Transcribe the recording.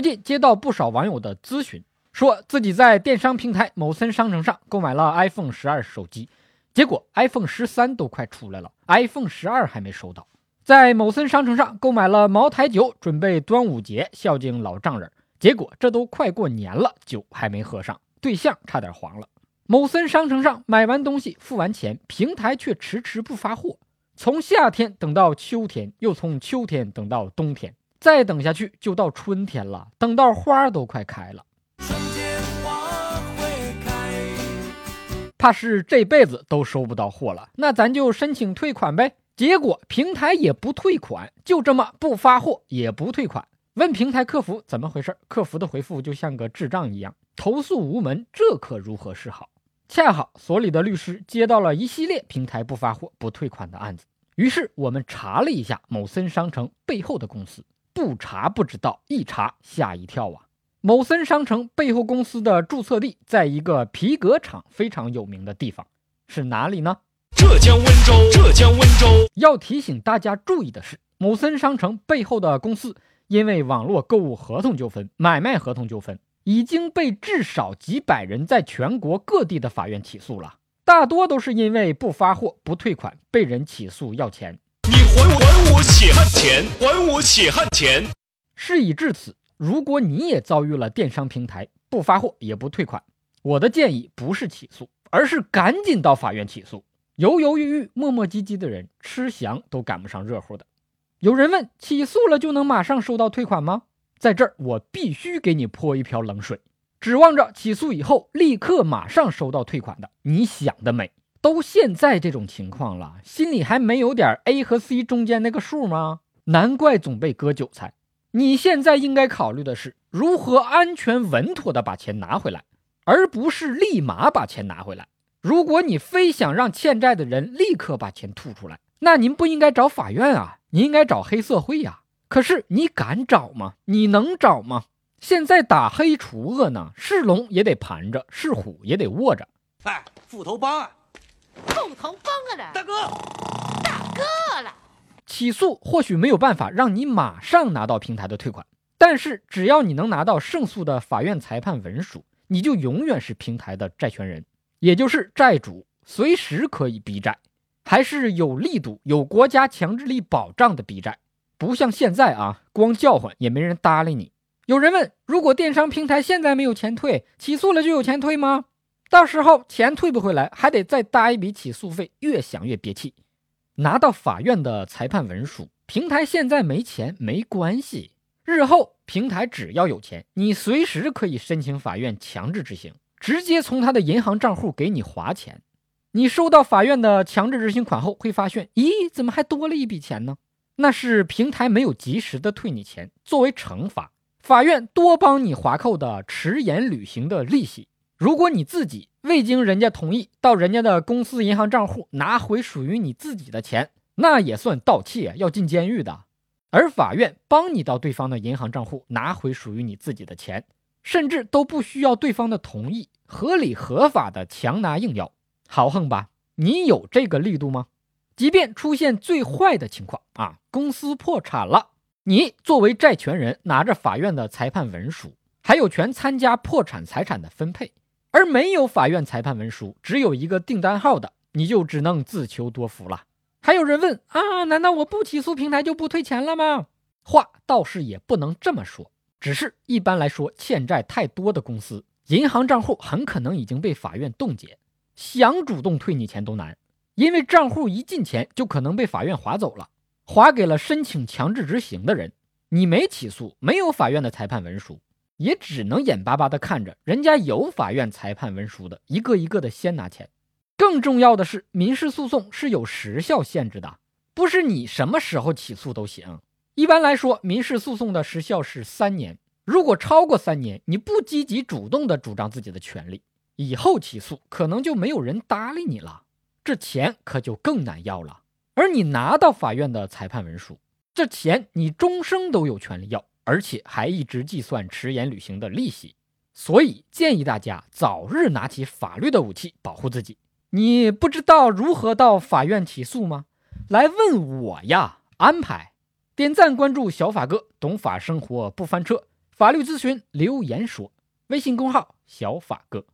最近接到不少网友的咨询，说自己在电商平台某森商城上购买了 iPhone 十二手机，结果 iPhone 十三都快出来了，iPhone 十二还没收到。在某森商城上购买了茅台酒，准备端午节孝敬老丈人，结果这都快过年了，酒还没喝上，对象差点黄了。某森商城上买完东西付完钱，平台却迟迟不发货，从夏天等到秋天，又从秋天等到冬天。再等下去就到春天了，等到花都快开了，怕是这辈子都收不到货了。那咱就申请退款呗。结果平台也不退款，就这么不发货也不退款。问平台客服怎么回事，客服的回复就像个智障一样，投诉无门，这可如何是好？恰好所里的律师接到了一系列平台不发货不退款的案子，于是我们查了一下某森商城背后的公司。不查不知道，一查吓一跳啊！某森商城背后公司的注册地在一个皮革厂非常有名的地方，是哪里呢？浙江温州。浙江温州要提醒大家注意的是，某森商城背后的公司因为网络购物合同纠纷、买卖合同纠纷，已经被至少几百人在全国各地的法院起诉了，大多都是因为不发货、不退款被人起诉要钱。你还我还我血汗钱，还我血汗钱！事已至此，如果你也遭遇了电商平台不发货也不退款，我的建议不是起诉，而是赶紧到法院起诉。犹犹豫豫、磨磨唧唧的人，吃翔都赶不上热乎的。有人问：起诉了就能马上收到退款吗？在这儿，我必须给你泼一瓢冷水。指望着起诉以后立刻马上收到退款的，你想得美！都现在这种情况了，心里还没有点 A 和 C 中间那个数吗？难怪总被割韭菜。你现在应该考虑的是如何安全稳妥的把钱拿回来，而不是立马把钱拿回来。如果你非想让欠债的人立刻把钱吐出来，那您不应该找法院啊，你应该找黑社会呀。可是你敢找吗？你能找吗？现在打黑除恶呢，是龙也得盘着，是虎也得卧着。哎，斧头帮啊！凤头帮了，大哥，大哥了。起诉或许没有办法让你马上拿到平台的退款，但是只要你能拿到胜诉的法院裁判文书，你就永远是平台的债权人，也就是债主，随时可以逼债，还是有力度、有国家强制力保障的逼债，不像现在啊，光叫唤也没人搭理你。有人问：如果电商平台现在没有钱退，起诉了就有钱退吗？到时候钱退不回来，还得再搭一笔起诉费，越想越憋气。拿到法院的裁判文书，平台现在没钱没关系，日后平台只要有钱，你随时可以申请法院强制执行，直接从他的银行账户给你划钱。你收到法院的强制执行款后，会发现，咦，怎么还多了一笔钱呢？那是平台没有及时的退你钱，作为惩罚，法院多帮你划扣的迟延履行的利息。如果你自己未经人家同意到人家的公司银行账户拿回属于你自己的钱，那也算盗窃，要进监狱的。而法院帮你到对方的银行账户拿回属于你自己的钱，甚至都不需要对方的同意，合理合法的强拿硬要，豪横吧？你有这个力度吗？即便出现最坏的情况啊，公司破产了，你作为债权人拿着法院的裁判文书，还有权参加破产财产的分配。而没有法院裁判文书，只有一个订单号的，你就只能自求多福了。还有人问啊，难道我不起诉平台就不退钱了吗？话倒是也不能这么说，只是一般来说，欠债太多的公司，银行账户很可能已经被法院冻结，想主动退你钱都难，因为账户一进钱就可能被法院划走了，划给了申请强制执行的人。你没起诉，没有法院的裁判文书。也只能眼巴巴地看着人家有法院裁判文书的，一个一个的先拿钱。更重要的是，民事诉讼是有时效限制的，不是你什么时候起诉都行。一般来说，民事诉讼的时效是三年。如果超过三年，你不积极主动地主张自己的权利，以后起诉可能就没有人搭理你了，这钱可就更难要了。而你拿到法院的裁判文书，这钱你终生都有权利要。而且还一直计算迟延履行的利息，所以建议大家早日拿起法律的武器保护自己。你不知道如何到法院起诉吗？来问我呀，安排。点赞关注小法哥，懂法生活不翻车。法律咨询留言说，微信公号小法哥。